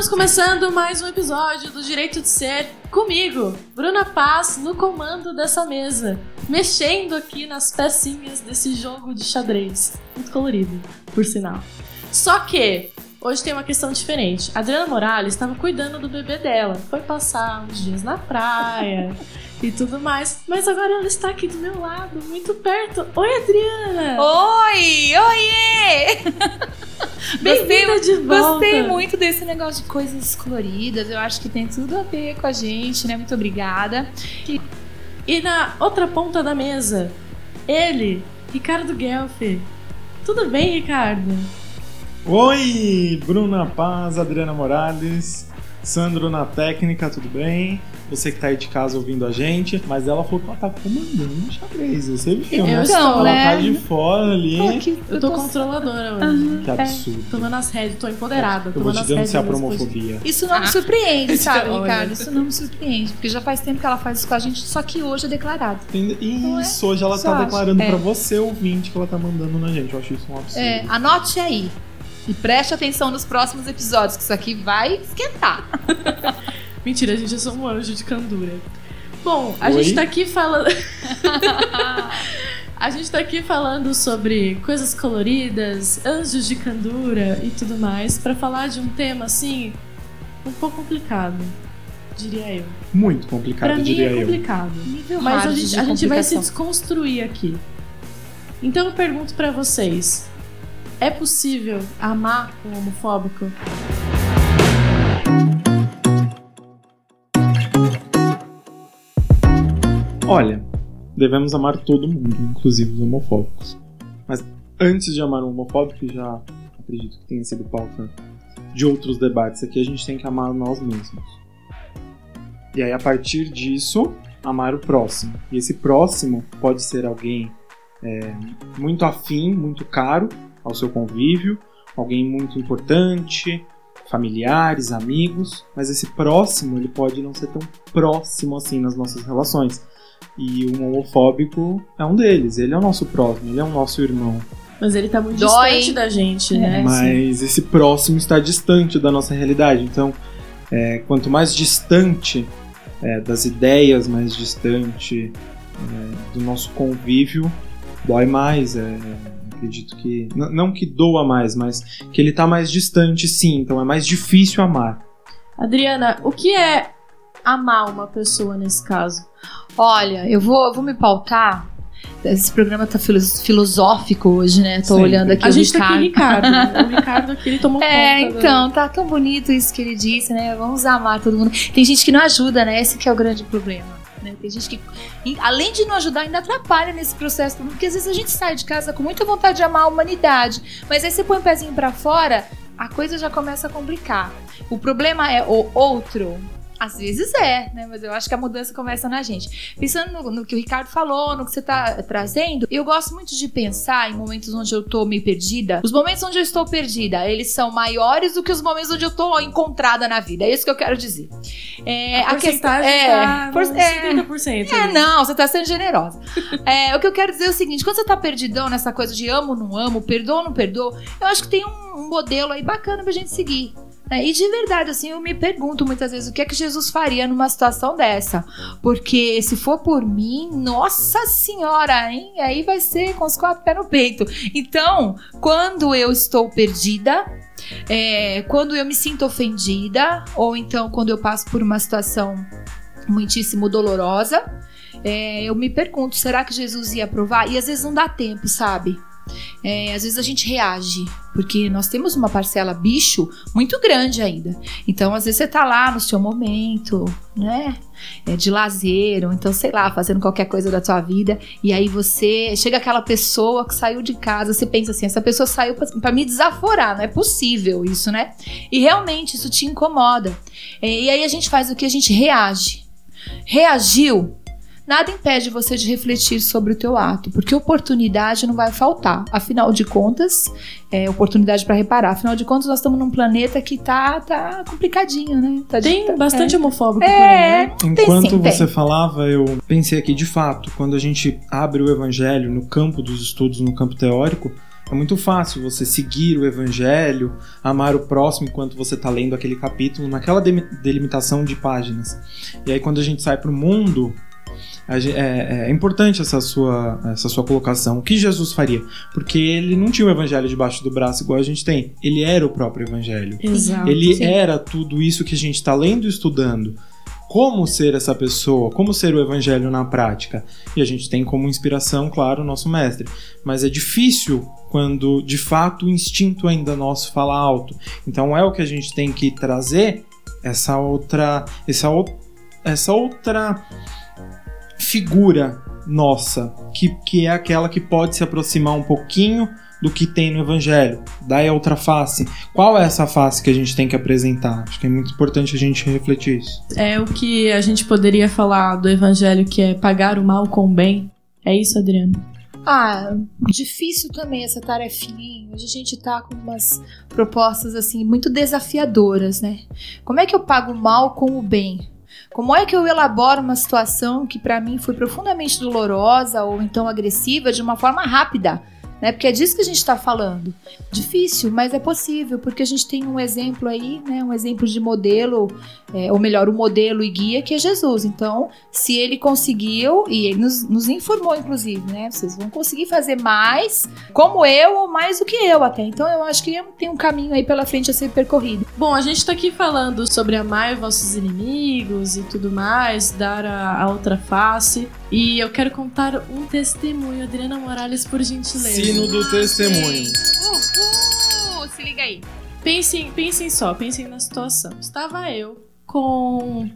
Estamos começando mais um episódio do Direito de Ser comigo, Bruna Paz, no comando dessa mesa, mexendo aqui nas pecinhas desse jogo de xadrez. Muito colorido, por sinal. Só que hoje tem uma questão diferente. A Adriana Morales estava cuidando do bebê dela, foi passar uns dias na praia. E tudo mais. Mas agora ela está aqui do meu lado, muito perto. Oi, Adriana! Oi! Oiê! Bem-vinda de volta! Gostei muito desse negócio de coisas coloridas. Eu acho que tem tudo a ver com a gente, né? Muito obrigada. E, e na outra ponta da mesa, ele, Ricardo Guelfi. Tudo bem, Ricardo? Oi, Bruna Paz, Adriana Morales, Sandro na técnica, tudo bem? Você que tá aí de casa ouvindo a gente, mas ela falou que ela tá comandando um xadrez. Você viu, né? Estou, ela né? tá de fora ali. Pô, que, eu tô controladora hoje. Uhum. Que absurdo. É, tomando as rédeas, tô empoderada. Eu vou te denunciar das por homofobia. Isso não me Ah. surpreende, sabe, Olha. Ricardo? Isso não me surpreende, porque já faz tempo que ela faz isso com a gente, só que hoje é declarado. Isso, hoje ela Só tá acho. declarando É. pra você, ouvinte, que ela tá mandando na gente. Eu acho isso um absurdo. É, anote aí. E preste atenção nos próximos episódios, que isso aqui vai esquentar. Mentira, a gente é só um anjo de candura. Bom, a Oi? gente tá aqui falando. a gente tá aqui falando sobre coisas coloridas, anjos de candura e tudo mais, pra falar de um tema assim, um pouco complicado, diria eu. Muito complicado, Pra mim diria é eu. complicado. Nível Mas a gente, a gente vai se desconstruir aqui. Então eu pergunto pra vocês: é possível amar um homofóbico? Olha, devemos amar todo mundo, inclusive os homofóbicos. Mas antes de amar um homofóbico, já acredito que tenha sido pauta de outros debates aqui, a gente tem que amar nós mesmos. E aí, a partir disso, amar o próximo. E esse próximo pode ser alguém é, muito afim, muito caro ao seu convívio, alguém muito importante, familiares, amigos, mas esse próximo ele pode não ser tão próximo assim nas nossas relações. E um homofóbico é um deles, ele é o nosso próximo, ele é o nosso irmão. Mas ele tá muito Dói. distante da gente, né? Mas esse próximo está distante da nossa realidade. Então, é, quanto mais distante é, das ideias, mais distante é, do nosso convívio, dói mais. é, acredito que. Não que doa mais, mas que ele está mais distante, sim. Então é mais difícil amar. Adriana, o que é amar uma pessoa nesse caso? Olha, eu vou, eu vou me pautar. Esse programa tá filo- filosófico hoje, né? Tô Sempre. olhando aqui a o gente tá Ricardo. aqui, Ricardo. né? O Ricardo aqui, ele tomou É, conta. do- então, tá tão bonito isso que ele disse, né? Vamos amar todo mundo. Tem gente que não ajuda, né? Esse que é o grande problema. né? Tem gente que, além de não ajudar, ainda atrapalha nesse processo. Porque às vezes a gente sai de casa com muita vontade de amar a humanidade. Mas aí você põe o pezinho pra fora, a coisa já começa a complicar. O problema é o outro. Às vezes é, né? Mas eu acho que a mudança começa na gente. Pensando no, no que o Ricardo falou, no que você tá trazendo, eu gosto muito de pensar em momentos onde eu tô meio perdida. Os momentos onde eu estou perdida, eles são maiores do que os momentos onde eu tô encontrada na vida. É isso que eu quero dizer. É, A porcentagem é, tá por- é, 30%. é, ali. não, você tá sendo generosa. É, o que eu quero dizer é o seguinte: quando você tá perdidão nessa coisa de amo, não amo, perdoa ou não perdoa, eu acho que tem um, um modelo aí bacana pra gente seguir. Né? E de verdade, assim, eu me pergunto muitas vezes o que é que Jesus faria numa situação dessa. Porque se for por mim, nossa senhora, hein? Aí vai ser com os quatro pés no peito. Então, quando eu estou perdida, é, quando eu me sinto ofendida, ou então quando eu passo por uma situação muitíssimo dolorosa, é, eu me pergunto, será que Jesus ia aprovar? E às vezes não dá tempo, sabe? É, às vezes a gente reage, porque nós temos uma parcela bicho muito grande ainda. Então, às vezes você tá lá no seu momento, né? É, de lazer, ou então, sei lá, fazendo qualquer coisa da tua vida, e aí você chega aquela pessoa que saiu de casa, você pensa assim, essa pessoa saiu pra me desaforar, não é possível isso, né? E realmente isso te incomoda. É, e aí a gente faz o que? A gente reage. Reagiu, nada impede você de refletir sobre o teu ato, porque oportunidade não vai faltar. Afinal de contas, é oportunidade para reparar. Afinal de contas, nós estamos num planeta que tá, tá complicadinho, né? Tá Tem tá- bastante homofóbico é. por aí, né? Tem Enquanto sim, tem. você falava, eu pensei aqui, de fato, quando a gente abre o evangelho no campo dos estudos, no campo teórico, É muito fácil você seguir o evangelho, amar o próximo enquanto você está lendo aquele capítulo, naquela delimitação de páginas. E aí, quando a gente sai para o mundo, é, é, importante essa sua, essa sua colocação. O que Jesus faria? Porque ele não tinha o evangelho debaixo do braço igual a gente tem. Ele era o próprio evangelho. Exato, ele sim. era tudo isso que a gente está lendo e estudando. Como ser essa pessoa? Como ser o evangelho na prática? E a gente tem como inspiração, claro, o nosso mestre. Mas é difícil quando de fato o instinto ainda nosso fala alto. Então é o que a gente tem que trazer essa outra essa, essa outra figura nossa, que, que é aquela que pode se aproximar um pouquinho do que tem no Evangelho. Daí a outra face. Qual é essa face que a gente tem que apresentar? Acho que é muito importante a gente refletir isso. É o que a gente poderia falar do Evangelho, que é pagar o mal com o bem. É isso, Adriano? Ah, difícil também essa tarefinha. Hoje a gente tá com umas propostas assim muito desafiadoras, né? Como é que eu pago o mal com o bem? Como é que eu elaboro uma situação que para mim foi profundamente dolorosa ou então agressiva de uma forma rápida? Né? Porque é disso que a gente está falando. Difícil, mas é possível, porque a gente tem um exemplo aí, né? Um exemplo de modelo, é, ou melhor, o um modelo e guia que é Jesus. Então, se ele conseguiu, e ele nos, nos informou, inclusive, né? Vocês vão conseguir fazer mais, como eu, ou mais do que eu até. Então, eu acho que tem um caminho aí pela frente a ser percorrido. Bom, a gente está aqui falando sobre amar vossos inimigos e tudo mais, dar a, a outra face. E eu quero contar um testemunho, Adriana Morales, por gentileza. Sino do testemunho. Uhul! Se liga aí. Pensem, pensem só, pensem na situação. Estava eu com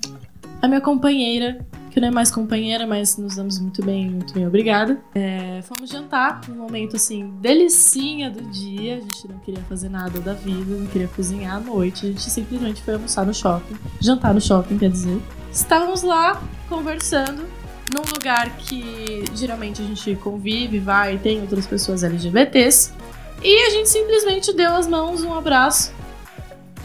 a minha companheira, que não é mais companheira, mas nos damos muito bem, muito bem, obrigada. É, fomos jantar, um momento assim, delicinha do dia. A gente não queria fazer nada da vida, não queria cozinhar à noite. A gente simplesmente foi almoçar no shopping. Jantar no shopping, quer dizer. Estávamos lá conversando num lugar que geralmente a gente convive, vai, tem outras pessoas LGBTs. E a gente simplesmente deu as mãos, um abraço.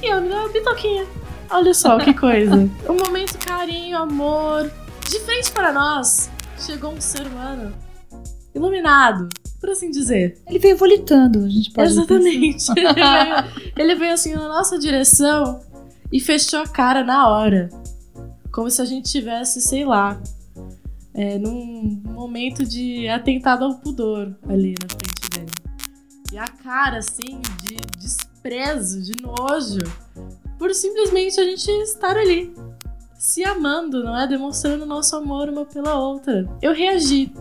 E ela me deu uma bitoquinha. Olha só que coisa. um momento carinho, amor. De frente para nós, chegou um ser humano iluminado, por assim dizer. Ele veio volitando, a gente pode Exatamente. ele, veio, ele veio assim na nossa direção e fechou a cara na hora. Como se a gente tivesse, sei lá, é, num momento de atentado ao pudor ali na frente dele. E a cara, assim, de desprezo, de nojo, por simplesmente a gente estar ali, se amando, não é? Demonstrando nosso amor uma pela outra. Eu reagi.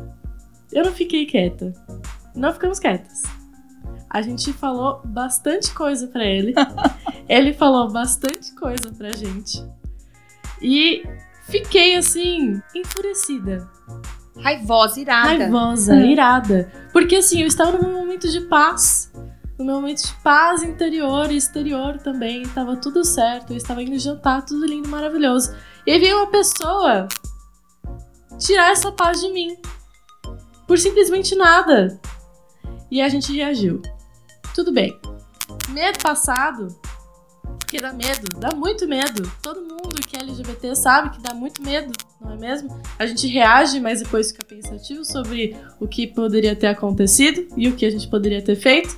Eu não fiquei quieta. Não ficamos quietas. A gente falou bastante coisa para ele. ele falou bastante coisa pra gente. E fiquei assim, enfurecida. Raivosa, irada. Raivosa, Hum. irada. Porque assim, eu estava num momento de paz. No meu momento de paz interior e exterior também. Tava tudo certo. Eu estava indo jantar, tudo lindo, maravilhoso. E aí veio uma pessoa tirar essa paz de mim. Por simplesmente nada. E a gente reagiu. Tudo bem. Medo passado. Porque dá medo, dá muito medo. Todo mundo que é LGBT sabe que dá muito medo, não é mesmo? A gente reage, mas depois fica pensativo sobre o que poderia ter acontecido e o que a gente poderia ter feito.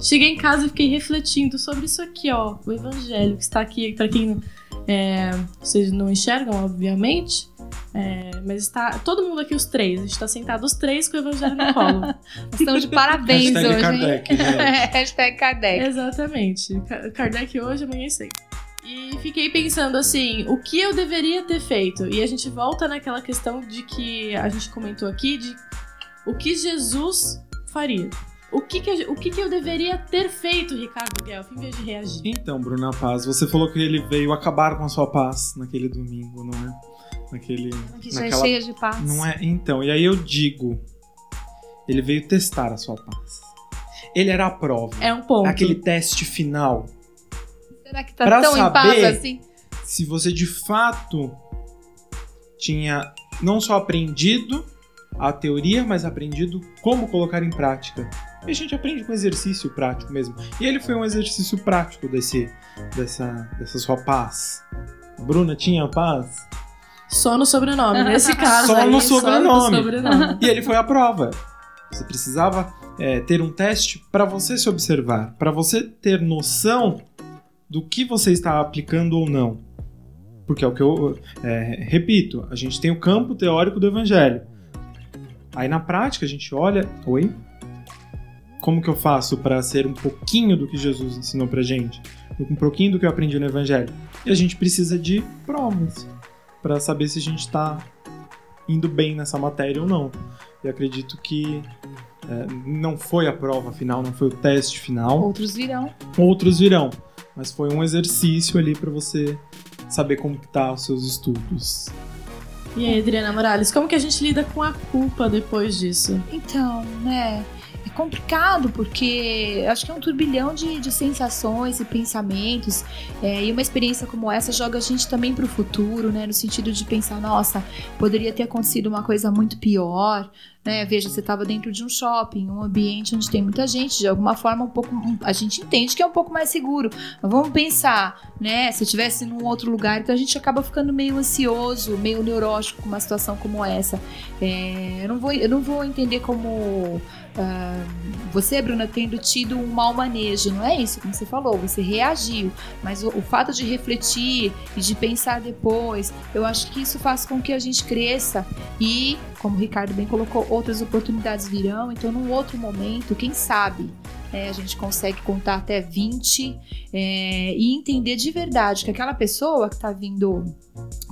Cheguei em casa e fiquei refletindo sobre isso aqui, ó, o evangelho que está aqui, para quem é, vocês não enxergam, obviamente, é, mas está todo mundo aqui, os três, a gente está sentado os três com o evangelho no colo. Estão de parabéns Hashtag hoje, Kardec, hein? Hashtag Kardec. Exatamente. Ka- Kardec hoje, amanhã sem. E fiquei pensando assim, o que eu deveria ter feito? E a gente volta naquela questão de que a gente comentou aqui, de o que Jesus faria. O que, que, a- o que, que eu deveria ter feito, Ricardo Guelph, em vez de reagir? Então, Bruna Paz, você falou que ele veio acabar com a sua paz naquele domingo, não é? Naquele. Que já é naquela- cheia de paz. Não é? Então, e aí eu digo, ele veio testar a sua paz. Ele era a prova. É um ponto. Aquele teste final. Será que tá Pra tão em paz saber- assim? Se você de fato tinha não só aprendido a teoria, mas aprendido como colocar em prática. E a gente aprende com exercício prático mesmo. E ele foi um exercício prático desse, dessa, dessa sua paz. Bruna tinha paz? Só no sobrenome. Nesse caso Só aí, no Só sobrenome. no sobrenome. E ele foi a prova. Você precisava é, ter um teste para você se observar, para você ter noção do que você está aplicando ou não. Porque é o que eu é, repito, a gente tem o campo teórico do evangelho. Aí na prática a gente olha, oi, como que eu faço para ser um pouquinho do que Jesus ensinou pra gente? Um pouquinho do que eu aprendi no evangelho. E a gente precisa de provas para saber se a gente está indo bem nessa matéria ou não. E acredito que é, não foi a prova final, não foi o teste final. Outros virão. Outros virão. Mas foi um exercício ali para você saber como que tá os seus estudos. E aí, Adriana Morales, como que a gente lida com a culpa depois disso? Então, né? Complicado porque acho que é um turbilhão de, de sensações e pensamentos. É, e uma experiência como essa joga a gente também para o futuro, né? No sentido de pensar, nossa, poderia ter acontecido uma coisa muito pior. Né? Veja, você estava dentro de um shopping, um ambiente onde tem muita gente, de alguma forma um pouco, a gente entende que é um pouco mais seguro. Mas vamos pensar, né? Se estivesse num outro lugar, então a gente acaba ficando meio ansioso, meio neurótico com uma situação como essa. É, eu não vou, eu não vou entender como você, Bruna, tendo tido um mau manejo, não é isso? Como você falou, você reagiu, mas o, o, fato de refletir e de pensar depois, eu acho que isso faz com que a gente cresça e, como o Ricardo bem colocou, outras oportunidades virão, então num outro momento, quem sabe, é, a gente consegue contar até 20 é, e entender de verdade que aquela pessoa que está vindo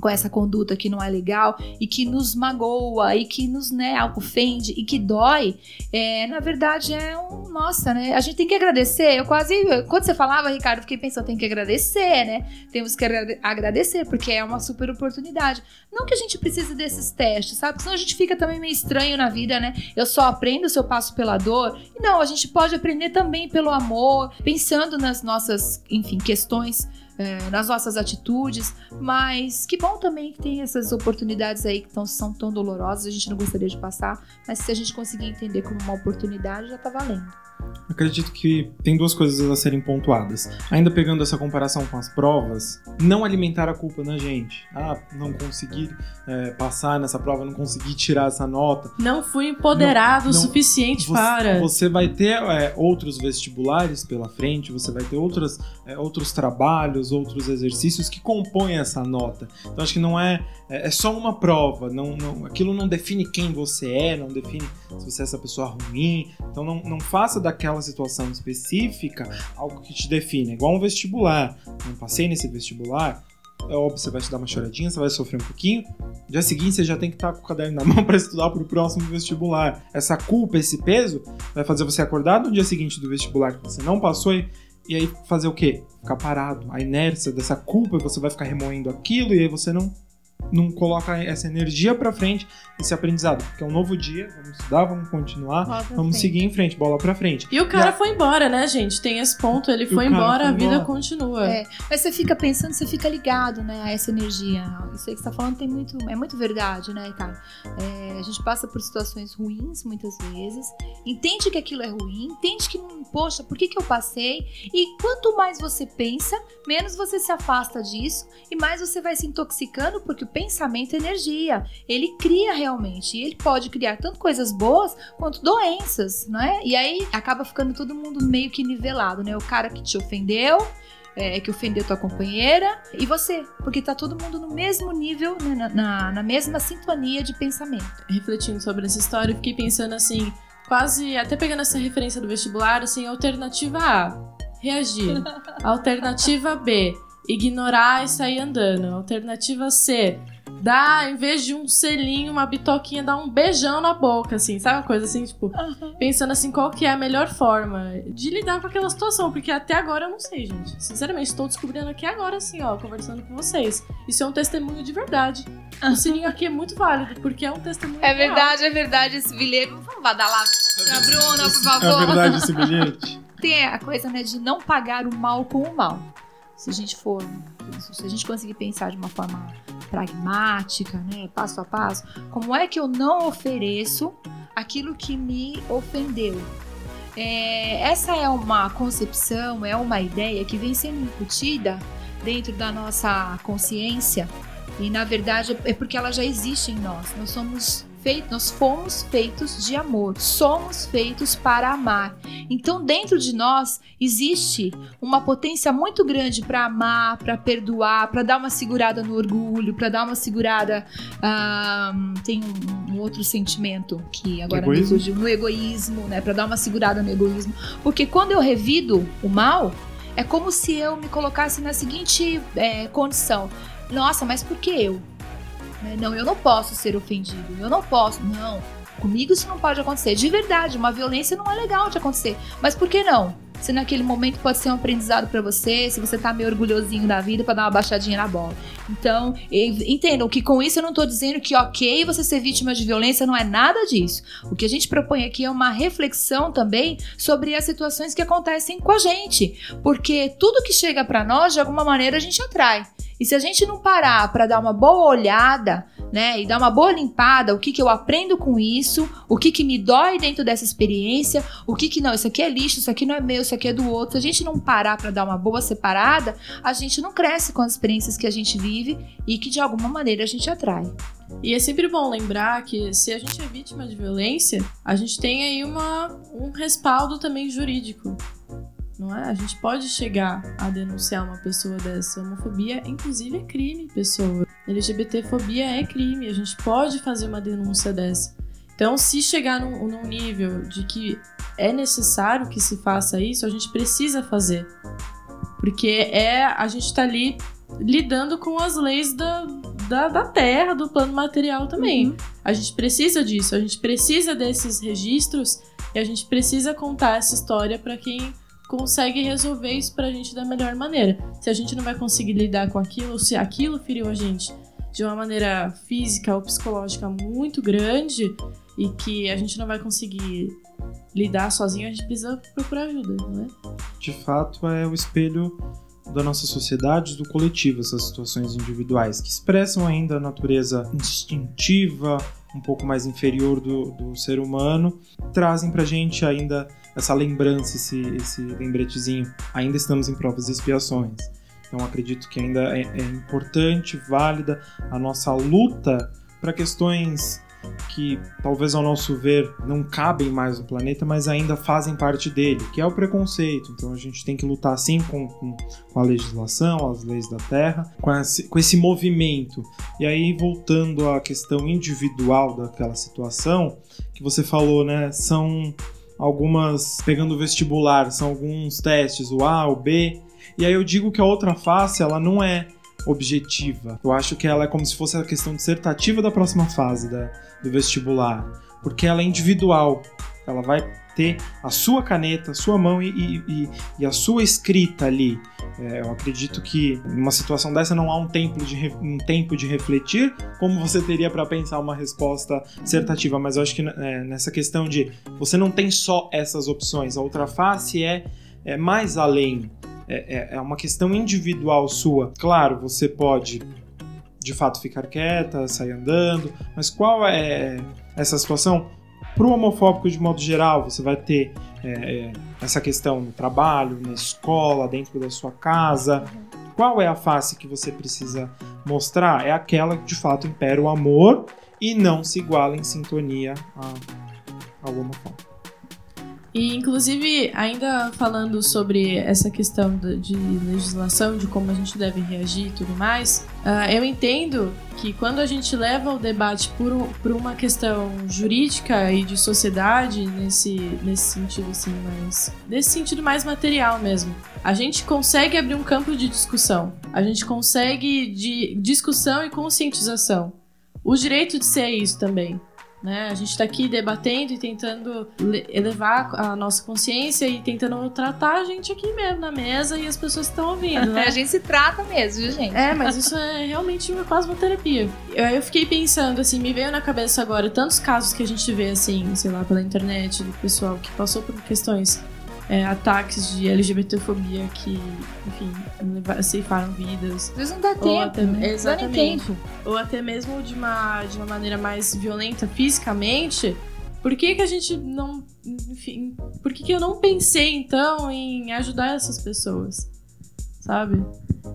com essa conduta que não é legal e que nos magoa e que nos né, ofende e que dói, é, na verdade é um. Nossa, né? A gente tem que agradecer. Eu quase. Quando você falava, Ricardo, fiquei pensando, tem que agradecer, né? Temos que agradecer, porque é uma super oportunidade. Não que a gente precise desses testes, sabe? Senão a gente fica também meio estranho na vida, né? Eu só aprendo se eu passo pela dor. E não, a gente pode aprender também pelo amor, pensando nas nossas, enfim, questões é, nas nossas atitudes, mas que bom também que tem essas oportunidades aí que tão, são tão dolorosas, a gente não gostaria de passar, mas se a gente conseguir entender como uma oportunidade, já tá valendo. Acredito que tem duas coisas a serem pontuadas. Ainda pegando essa comparação com as provas, não alimentar a culpa na gente. Ah, não consegui é, passar nessa prova, não consegui tirar essa nota. Não fui empoderado não, o suficiente você, para. Você vai ter é, outros vestibulares pela frente, você vai ter outros, é, outros trabalhos, outros exercícios que compõem essa nota. Então acho que não é, é, é só uma prova, não, não, aquilo não define quem você é, não define se você é essa pessoa ruim. Então não, não faça daquela situação específica algo que te define. É igual um vestibular. Não passei nesse vestibular, é óbvio, você vai te dar uma choradinha, você vai sofrer um pouquinho. No dia seguinte, você já tem que estar com o caderno na mão para estudar para o próximo vestibular. Essa culpa, esse peso, vai fazer você acordar no dia seguinte do vestibular que você não passou e, e aí fazer o quê? Ficar parado. A inércia dessa culpa, você vai ficar remoendo aquilo e aí você não não coloca essa energia para frente, esse aprendizado, porque é um novo dia, vamos estudar, vamos continuar, vamos frente. seguir em frente, bola para frente. E o cara foi embora, né, gente? Tem esse ponto, ele foi embora, foi a vida embora. continua. É, mas você fica pensando, você fica ligado, né, a essa energia. Isso aí que você tá falando tem muito, é muito verdade, né, cara? É, a gente passa por situações ruins muitas vezes, entende que aquilo é ruim, entende que, poxa, por que que eu passei? E quanto mais você pensa, menos você se afasta disso e mais você vai se intoxicando, porque o pensamento é energia. Ele cria realmente. E ele pode criar tanto coisas boas quanto doenças, não é? E aí acaba ficando todo mundo meio que nivelado, né? O cara que te ofendeu. É, que ofendeu tua companheira e você, porque tá todo mundo no mesmo nível, né, na, na, na mesma sintonia de pensamento. Refletindo sobre essa história, eu fiquei pensando assim, quase até pegando essa referência do vestibular, assim, alternativa A, reagir. alternativa B, ignorar e sair andando. Alternativa C, dá, em vez de um selinho, uma bitoquinha, dá um beijão na boca, assim, sabe? Uma coisa assim, tipo, uhum. pensando assim, qual que é a melhor forma de lidar com aquela situação, porque até agora eu não sei, gente. Sinceramente, estou descobrindo aqui agora, assim, ó, conversando com vocês. Isso é um testemunho de verdade. O selinho aqui é muito válido, porque é um testemunho É verdade, real. é verdade esse bilhete. Vamos badalar pra Bruna, por favor. É verdade esse bilhete. Tem a coisa, né, de não pagar o mal com o mal se a gente for, se a gente conseguir pensar de uma forma pragmática, né, passo a passo, como é que eu não ofereço aquilo que me ofendeu? É, essa é uma concepção, é uma ideia que vem sendo incutida dentro da nossa consciência e na verdade é porque ela já existe em nós. Nós somos feitos, nós fomos feitos de amor, somos feitos para amar. Então, dentro de nós existe uma potência muito grande para amar, para perdoar, para dar uma segurada no orgulho, para dar uma segurada. Uh, tem um, um, outro sentimento que agora egoísmo. me fugiu, no egoísmo, né? Para dar uma segurada no egoísmo. Porque quando eu revido o mal, é como se eu me colocasse na seguinte é, condição: nossa, mas por que eu? Né? Não, eu não posso ser ofendido, eu não posso, não. Comigo isso não pode acontecer. De verdade, uma violência não é legal de acontecer. Mas por que não? Se naquele momento pode ser um aprendizado para você, se você tá meio orgulhosinho da vida para dar uma baixadinha na bola. Então, entendam que com isso eu não tô dizendo que ok você ser vítima de violência não é nada disso. O que a gente propõe aqui é uma reflexão também sobre as situações que acontecem com a gente, porque tudo que chega para nós de alguma maneira a gente atrai. E se a gente não parar para dar uma boa olhada, né, e dar uma boa limpada, o que que eu aprendo com isso, o que que me dói dentro dessa experiência, o que que não, isso aqui é lixo, isso aqui não é meu, isso aqui é do outro. Se a gente não parar para dar uma boa separada, a gente não cresce com as experiências que a gente vive e que de alguma maneira a gente atrai. E é sempre bom lembrar que se a gente é vítima de violência, a gente tem aí uma, um respaldo também jurídico não é? A gente pode chegar a denunciar uma pessoa dessa. Homofobia, inclusive, é crime, pessoa. LGBTfobia é crime. A gente pode fazer uma denúncia dessa. Então, se chegar num, num nível de que é necessário que se faça isso, a gente precisa fazer. Porque é a gente está ali lidando com as leis da, da, da, terra, do plano material também. Uhum. A gente precisa disso, a gente precisa desses registros e a gente precisa contar essa história para quem consegue resolver isso pra gente da melhor maneira. Se a gente não vai conseguir lidar com aquilo, se aquilo feriu a gente de uma maneira física ou psicológica muito grande e que a gente não vai conseguir lidar sozinho, a gente precisa procurar ajuda, né? De fato, é o espelho da nossa sociedade, do coletivo, essas situações individuais, que expressam ainda a natureza instintiva, um pouco mais inferior do, do ser humano, trazem pra gente ainda essa lembrança, esse, esse lembretezinho. Ainda estamos em provas e expiações. Então acredito que ainda é, é importante, válida a nossa luta para questões que talvez ao nosso ver não cabem mais no planeta, mas ainda fazem parte dele, que é o preconceito. Então a gente tem que lutar sim com, com, com a legislação, as leis da terra, com esse, com esse movimento. E aí, voltando à questão individual daquela situação, que você falou, né? São algumas, pegando o vestibular, são alguns testes, o A, o B. E aí eu digo que a outra face, ela não é objetiva. Eu acho que ela é como se fosse a questão dissertativa da próxima fase da, do vestibular, porque ela é individual. Ela vai ter a sua caneta, a sua mão e, e, e a sua escrita ali. É, eu acredito que numa situação dessa não há um tempo de, um tempo de refletir como você teria para pensar uma resposta dissertativa, mas eu acho que é, nessa questão de você não tem só essas opções, a outra face é, é mais além. É, é, é uma questão individual sua. Claro, você pode de fato ficar quieta, sair andando, mas qual é essa situação? Para o homofóbico de modo geral, você vai ter é, é, essa questão no trabalho, na escola, dentro da sua casa. Qual é a face que você precisa mostrar? É aquela que de fato impera o amor e não se iguala em sintonia ao homofóbico. E, inclusive, ainda falando sobre essa questão de legislação, de como a gente deve reagir e tudo mais, uh, eu entendo que quando a gente leva o debate por, uma questão jurídica e de sociedade, nesse, nesse sentido assim, mais. nesse sentido mais material mesmo, a gente consegue abrir um campo de discussão. A gente consegue de discussão e conscientização. O direito de ser isso também. Né? A gente está aqui debatendo e tentando elevar a nossa consciência e tentando tratar a gente aqui mesmo na mesa e as pessoas estão ouvindo. Né? a gente se trata mesmo, viu, gente? É, mas isso é realmente uma, quase uma terapia. Eu, eu fiquei pensando, assim, me veio na cabeça agora tantos casos que a gente vê, assim, sei lá, pela internet, do pessoal que passou por questões é, ataques de LGBTfobia que, enfim, ceifaram vidas. Às vezes não dá tempo, até, né? Exatamente. Tempo. Ou até mesmo de uma, de uma maneira mais violenta fisicamente. Por que, que a gente não. Enfim, por que, que eu não pensei então em ajudar essas pessoas? Sabe?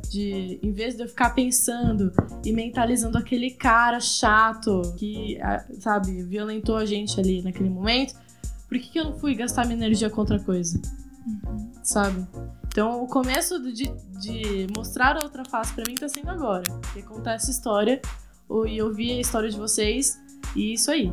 De, em vez de eu ficar pensando e mentalizando aquele cara chato que, sabe, violentou a gente ali naquele momento, por que, que eu não fui gastar minha energia com outra coisa? Uhum. Sabe? Então, o começo de, de mostrar a outra face para mim tá sendo agora. Que contar essa história e ouvir a história de vocês e isso aí.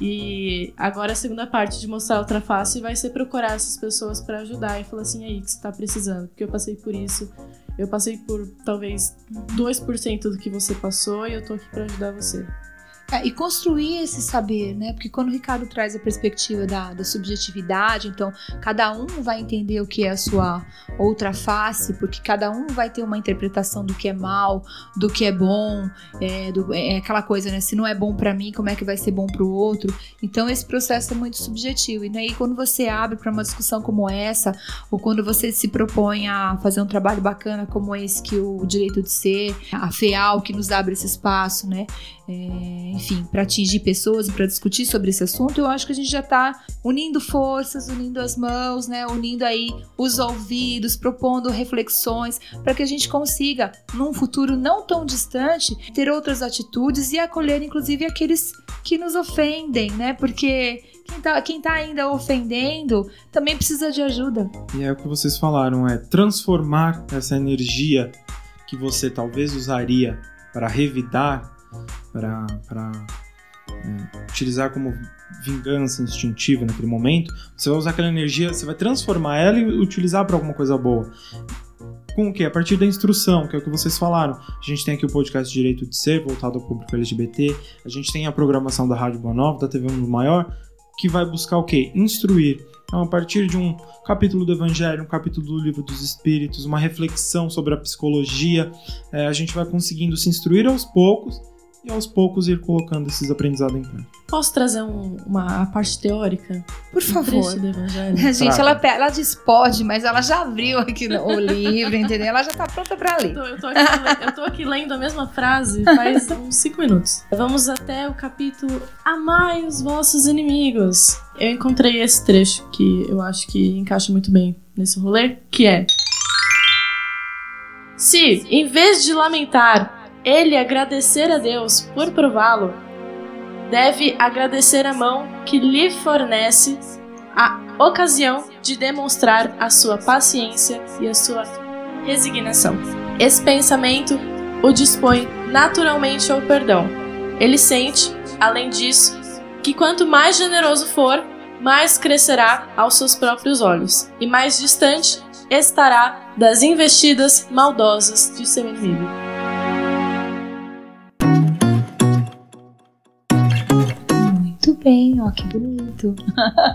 E agora a segunda parte de mostrar a outra face vai ser procurar essas pessoas para ajudar e falar assim, aí, que você tá precisando? Porque eu passei por isso, eu passei por talvez 2% do que você passou e eu tô aqui para ajudar você. É, e construir esse saber, né? Porque quando o Ricardo traz a perspectiva da, da, subjetividade, então cada um vai entender o que é a sua outra face, porque cada um vai ter uma interpretação do que é mal, do que é bom, é, do, é aquela coisa, né? Se não é bom para mim, como é que vai ser bom para o outro? Então esse processo é muito subjetivo. E aí né, quando você abre para uma discussão como essa, ou quando você se propõe a fazer um trabalho bacana como esse que o direito de ser, a FEAL que nos abre esse espaço, né? É, enfim, para atingir pessoas e para discutir sobre esse assunto, eu acho que a gente já está unindo forças, unindo as mãos, né, unindo aí os ouvidos, propondo reflexões para que a gente consiga, num futuro não tão distante, ter outras atitudes e acolher, inclusive, aqueles que nos ofendem, né? Porque quem tá, quem tá ainda ofendendo também precisa de ajuda. E é o que vocês falaram, é transformar essa energia que você talvez usaria para revidar para é, utilizar como vingança instintiva naquele momento, você vai usar aquela energia, você vai transformar ela e utilizar para alguma coisa boa. Com o que? A partir da instrução, que é o que vocês falaram. A gente tem aqui o podcast Direito de Ser, voltado ao público LGBT. A gente tem a programação da Rádio Boa Nova, da TV Mundo Maior, que vai buscar o quê? Instruir. Então, a partir de um capítulo do Evangelho, um capítulo do Livro dos Espíritos, uma reflexão sobre a psicologia, é, a gente vai conseguindo se instruir aos poucos e aos poucos ir colocando esses aprendizados em prática. Posso trazer um, uma parte teórica? Por favor. Do evangelho? Gente, ela, ela diz pode, mas ela já abriu aqui o livro, entendeu? Ela já tá pronta para ler. Eu tô, eu, tô aqui, eu tô, aqui, lendo a mesma frase faz uns 5 minutos. Vamos até o capítulo Amai os vossos inimigos. Eu encontrei esse trecho que eu acho que encaixa muito bem nesse rolê, que é... Se, em vez de lamentar ele agradecer a Deus por prová-lo, deve agradecer a mão que lhe fornece a ocasião de demonstrar a sua paciência e a sua resignação. Esse pensamento o dispõe naturalmente ao perdão. Ele sente, além disso, que quanto mais generoso for, mais crescerá aos seus próprios olhos e mais distante estará das investidas maldosas de seu inimigo. Bem, ó, que bonito.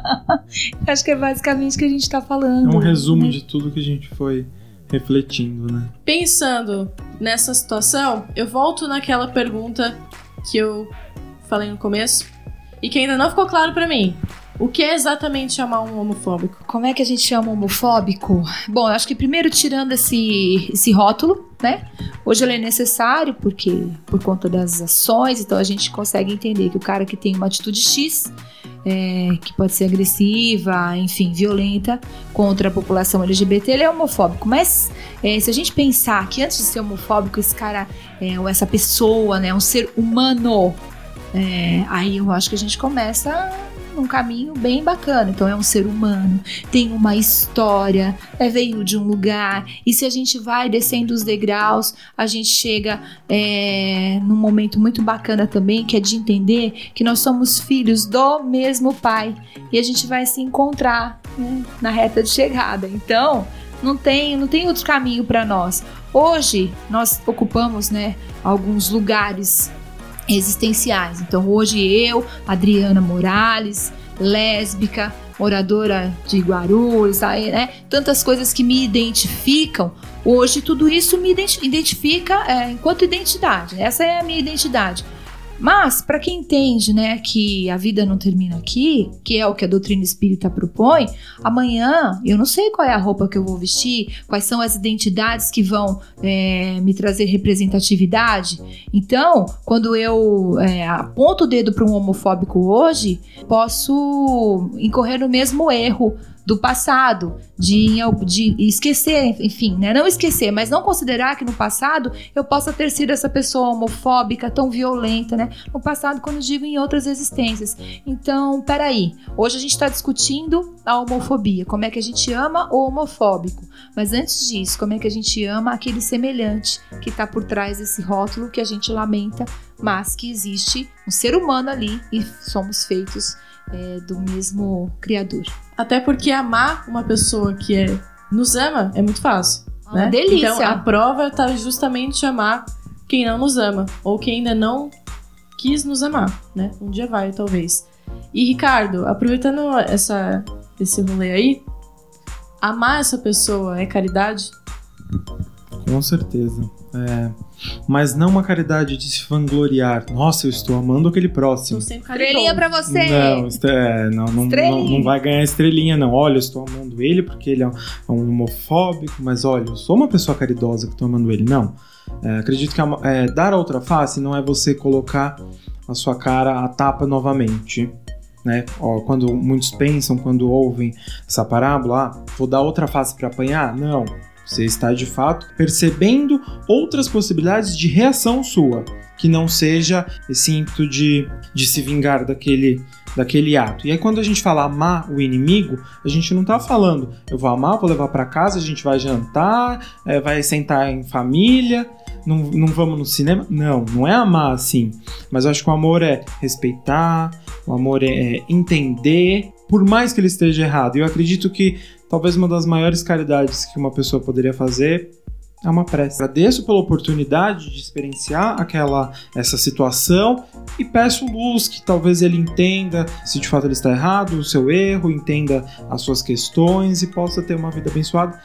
Acho que é basicamente o que a gente tá falando. É um resumo né? de tudo que a gente foi refletindo, né? Pensando nessa situação, eu volto naquela pergunta que eu falei no começo e que ainda não ficou claro para mim. O que é exatamente chamar um homofóbico? Como é que a gente chama um homofóbico? Bom, eu acho que primeiro tirando esse, esse rótulo, né? Hoje ele é necessário porque por conta das ações, então a gente consegue entender que o cara que tem uma atitude X, é, que pode ser agressiva, enfim, violenta contra a população LGBT, ele é homofóbico. Mas é, se a gente pensar que antes de ser homofóbico, esse cara, é, ou essa pessoa, né, um ser humano, é, aí eu acho que a gente começa num caminho bem bacana. Então é um ser humano, tem uma história, é veio de um lugar. E se a gente vai descendo os degraus, a gente chega é, num momento muito bacana também, que é de entender que nós somos filhos do mesmo pai e a gente vai se encontrar né, na reta de chegada. Então não tem, não tem outro caminho para nós. Hoje nós ocupamos, né, alguns lugares existenciais. Então hoje eu, Adriana Morales, lésbica, moradora de Guarulhos, aí, né? Tantas coisas que me identificam. Hoje tudo isso me identifica é, enquanto identidade. Essa é a minha identidade. Mas, para quem entende né, que a vida não termina aqui, que é o que a doutrina espírita propõe, amanhã eu não sei qual é a roupa que eu vou vestir, quais são as identidades que vão é, me trazer representatividade. Então, quando eu é, aponto o dedo para um homofóbico hoje, posso incorrer no mesmo erro do passado, de, de esquecer, enfim, né? Não esquecer, mas não considerar que no passado eu possa ter sido essa pessoa homofóbica, tão violenta, né? No passado, quando digo em outras existências. Então, peraí. Hoje a gente está discutindo a homofobia, como é que a gente ama o homofóbico. Mas antes disso, como é que a gente ama aquele semelhante que está por trás desse rótulo que a gente lamenta, mas que existe um ser humano ali e somos feitos é, do mesmo Criador. Até porque amar uma pessoa que é, nos ama é muito fácil. Uma né? delícia. Então a prova tá justamente amar quem não nos ama. Ou quem ainda não quis nos amar, né? Um dia vai, talvez. E Ricardo, aproveitando essa, esse rolê aí, amar essa pessoa é caridade? Com certeza. É, mas não uma caridade de se vangloriar. Nossa, eu estou amando aquele próximo. Estou sendo Estrelinha pra você! Não, é, não, não, não, Estrelinha. não vai ganhar estrelinha, não. Olha, eu estou amando ele porque ele é um, é um homofóbico, mas olha, eu sou uma pessoa caridosa que estou amando ele. Não. É, acredito que é, dar a outra face não é você colocar a sua cara à tapa novamente. Né? Ó, quando muitos pensam, quando ouvem essa parábola, ah, vou dar outra face para apanhar? Não. Você está de fato percebendo outras possibilidades de reação sua, que não seja esse ímpeto de, de se vingar daquele, daquele ato. E aí, quando a gente fala amar o inimigo, a gente não tá falando eu vou amar, vou levar para casa, a gente vai jantar, é, vai sentar em família, não, não vamos no cinema. Não, não é amar assim. Mas eu acho que o amor é respeitar, o amor é entender, por mais que ele esteja errado. Eu acredito que talvez uma das maiores caridades que uma pessoa poderia fazer é uma prece. Agradeço pela oportunidade de experienciar aquela essa situação e peço luz que talvez ele entenda se de fato ele está errado, o seu erro, entenda as suas questões e possa ter uma vida abençoada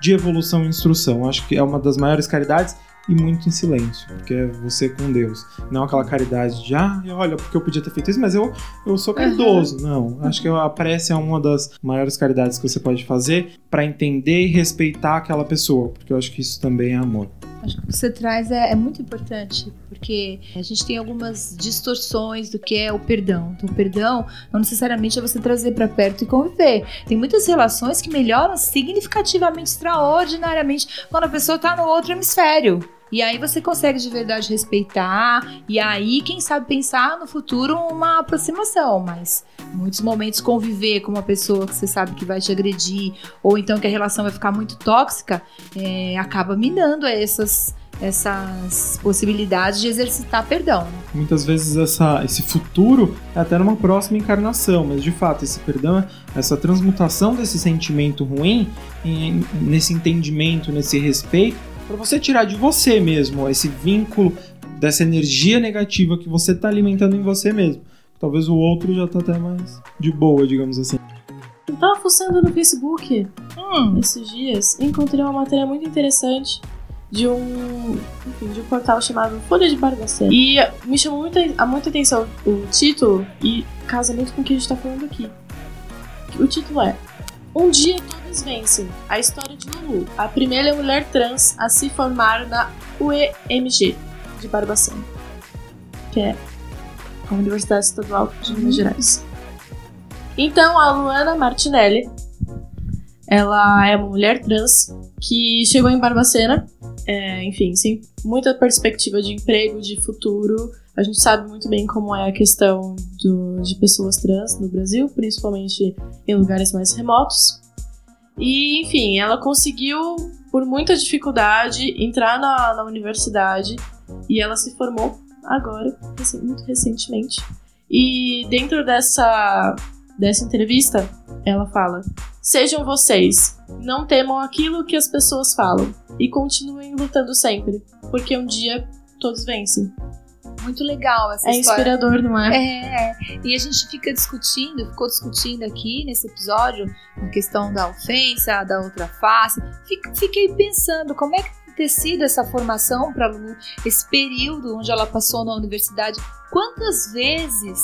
de evolução e instrução. Acho que é uma das maiores caridades e muito em silêncio, porque é você com Deus. Não aquela caridade de, ah, olha, porque eu podia ter feito isso, mas eu, eu sou caridoso. Não, acho que a prece é uma das maiores caridades que você pode fazer para entender e respeitar aquela pessoa, porque eu acho que isso também é amor. Acho que o que você traz é, é muito importante, porque a gente tem algumas distorções do que é o perdão. Então, o perdão não necessariamente é você trazer para perto e conviver. Tem muitas relações que melhoram significativamente, extraordinariamente, quando a pessoa tá no outro hemisfério. E aí você consegue de verdade respeitar, e aí, quem sabe, pensar no futuro uma aproximação, mas em muitos momentos conviver com uma pessoa que você sabe que vai te agredir, ou então que a relação vai ficar muito tóxica, é, acaba minando essas, essas possibilidades de exercitar perdão. Muitas vezes essa, esse futuro é até numa próxima encarnação, mas de fato esse perdão, essa transmutação desse sentimento ruim nesse entendimento, nesse respeito, para você tirar de você mesmo esse vínculo dessa energia negativa que você está alimentando em você mesmo. Talvez o outro já tá até mais de boa, digamos assim. Eu tava fuçando no Facebook Hum, esses dias e encontrei uma matéria muito interessante de um, enfim, de um portal chamado Folha de Barbacena. E me chamou muita, a muita atenção o título e casa muito com o que a gente tá falando aqui. O título é Um dia todos vencem. A história de Lulu, a primeira mulher trans a se formar na UEMG de Barbacena, que é a Universidade Estadual de Minas Gerais. Então, a Luana Martinelli, ela é uma mulher trans que chegou em Barbacena, é, enfim, sem muita perspectiva de emprego, de futuro. A gente sabe muito bem como é a questão do- de pessoas trans no Brasil, principalmente em lugares mais remotos. E, enfim, ela conseguiu, por muita dificuldade, entrar na, na universidade e ela se formou agora, muito recentemente. E dentro dessa, dessa entrevista, ela fala: Sejam vocês, não temam aquilo que as pessoas falam e continuem lutando sempre, porque um dia todos vencem. Muito legal essa É história. inspirador, não é? É, e a gente fica discutindo, ficou discutindo aqui nesse episódio a questão da ofensa, da outra face. Fiquei pensando como é que ter sido essa formação para esse período onde ela passou na universidade. Quantas vezes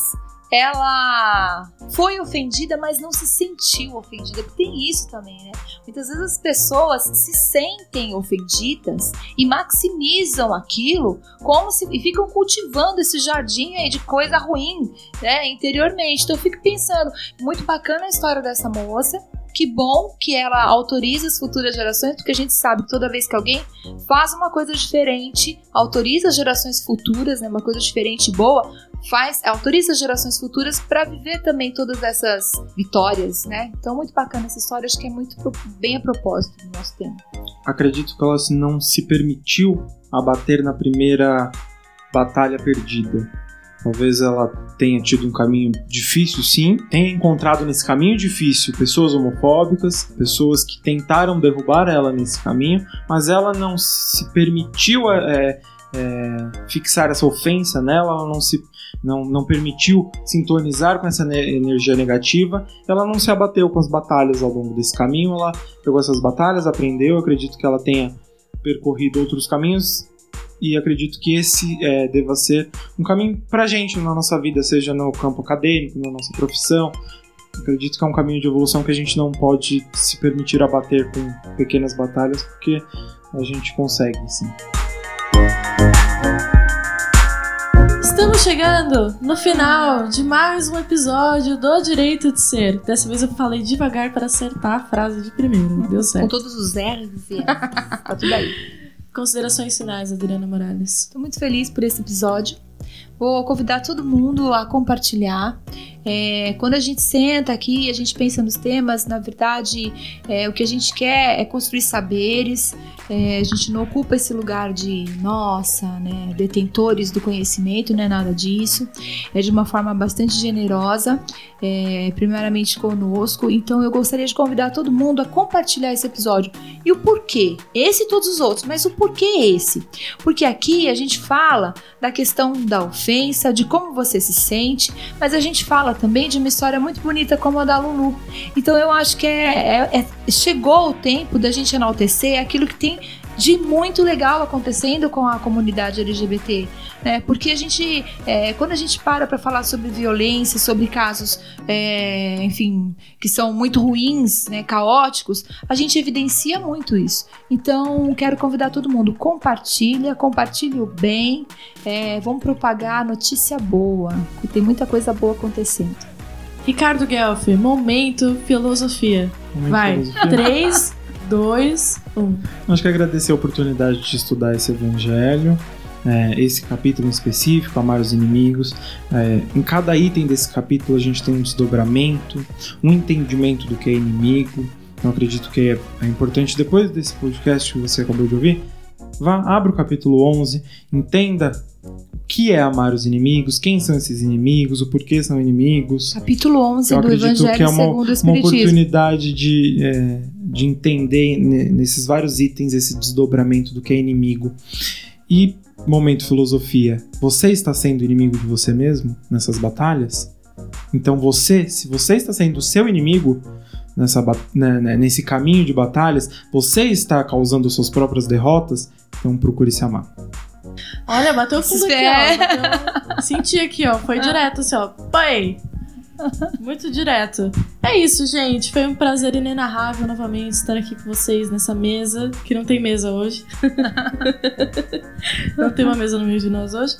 ela foi ofendida, mas não se sentiu ofendida? Tem isso também, né? Muitas vezes as pessoas se sentem ofendidas e maximizam aquilo como se e ficam cultivando esse jardim aí de coisa ruim, né, interiormente. Então eu fico pensando, muito bacana a história dessa moça Que bom que ela autoriza as futuras gerações, porque a gente sabe que toda vez que alguém faz uma coisa diferente, autoriza as gerações futuras, né, uma coisa diferente e boa, faz, autoriza as gerações futuras para viver também todas essas vitórias, né? Então, muito bacana essa história, acho que é muito bem a propósito do nosso tema. Acredito que ela não se permitiu abater na primeira batalha perdida. Talvez ela tenha tido um caminho difícil, sim. Tenha encontrado nesse caminho difícil pessoas homofóbicas, pessoas que tentaram derrubar ela nesse caminho, mas ela não se permitiu é, é, fixar essa ofensa nela, ela não se não, não permitiu sintonizar com essa energia negativa, ela não se abateu com as batalhas ao longo desse caminho, ela pegou essas batalhas, aprendeu, acredito que ela tenha percorrido outros caminhos e acredito que esse é, deva ser um caminho para gente na nossa vida, seja no campo acadêmico, na nossa profissão. Acredito que é um caminho de evolução que a gente não pode se permitir abater com pequenas batalhas, porque a gente consegue, sim. Estamos chegando no final de mais um episódio do Direito de Ser. Dessa vez eu falei devagar para acertar a frase de primeiro. Deu certo. Com todos os R's e Tá tudo aí. Considerações finais, Adriana Morales. Estou muito feliz por esse episódio. Vou convidar todo mundo a compartilhar. É, quando a gente senta aqui, a gente pensa nos temas, na verdade, é, o que a gente quer é construir saberes. É, a gente não ocupa esse lugar de nossa, né, detentores do conhecimento, não é nada disso. É de uma forma bastante generosa, é, primeiramente conosco. Então eu gostaria de convidar todo mundo a compartilhar esse episódio. E o porquê? Esse e todos os outros, mas o porquê esse? Porque aqui a gente fala da questão da ofensa, de como você se sente, mas a gente fala também de uma história muito bonita como a da Lulu. Então eu acho que é, é, é chegou o tempo da gente enaltecer aquilo que tem de muito legal acontecendo com a comunidade LGBT, né? Porque a gente, é, quando a gente para para falar sobre violência, sobre casos, é, enfim, que são muito ruins, né, caóticos, a gente evidencia muito isso. Então, quero convidar todo mundo, compartilha, compartilhe o bem, é, vamos propagar a notícia boa, que tem muita coisa boa acontecendo. Ricardo Guelph, momento filosofia. Momento Vai, filosofia. Três, dois, um. Acho que agradecer a oportunidade de estudar esse evangelho. É, esse capítulo em específico, amar os inimigos. É, em cada item desse capítulo a gente tem um desdobramento, um entendimento do que é inimigo. Então acredito que é, é importante, depois desse podcast que você acabou de ouvir, vá, abra o capítulo 11, entenda que é amar os inimigos, quem são esses inimigos, o porquê são inimigos. Capítulo 11 Eu do Evangelho que é uma, segundo o Espiritismo. uma oportunidade de, é, de entender nesses vários itens esse desdobramento do que é inimigo. E momento filosofia, você está sendo inimigo de você mesmo nessas batalhas? Então você, se você está sendo o seu inimigo nessa, né, né, nesse caminho de batalhas, você está causando suas próprias derrotas, então procure se amar. Olha, bateu fundo aqui, ó. Bateu... Senti aqui, ó. Foi direto, assim, ó. Pai! Muito direto. É isso, gente. Foi um prazer inenarrável novamente estar aqui com vocês nessa mesa, que não tem mesa hoje. não tem uma mesa no meio de nós hoje.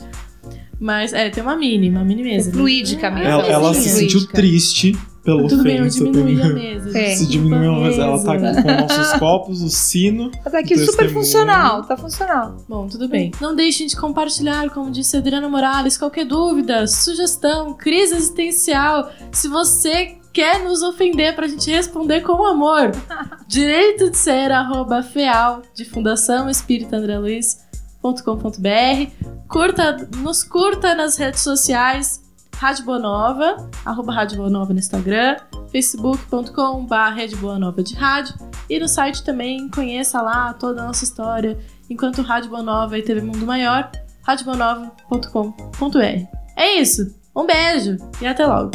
Mas, é, tem uma mini, uma mini mesa. É fluídica mesmo. Ela, ela se sentiu triste pelo Tudo bem, eu diminui a mesa. É. Se diminuiu, mas ela tá aqui com nossos copos, o sino. Ela tá aqui super funcional, tá funcional. Bom, tudo bem. Não deixem de compartilhar, como disse a Adriana Morales, qualquer dúvida, sugestão, crise existencial. Se você quer nos ofender pra gente responder com amor. Direito de ser, arroba feal, de Fundação Espírita André Luiz. .com.br. Curta, nos curta nas redes sociais, Rádio Boa Nova, arroba Rádio Boa Nova no Instagram, Nova de Rádio e no site também conheça lá toda a nossa história, enquanto Rádio Boa Nova e TV Mundo Maior, radioboanova.com.br. É isso, um beijo e até logo!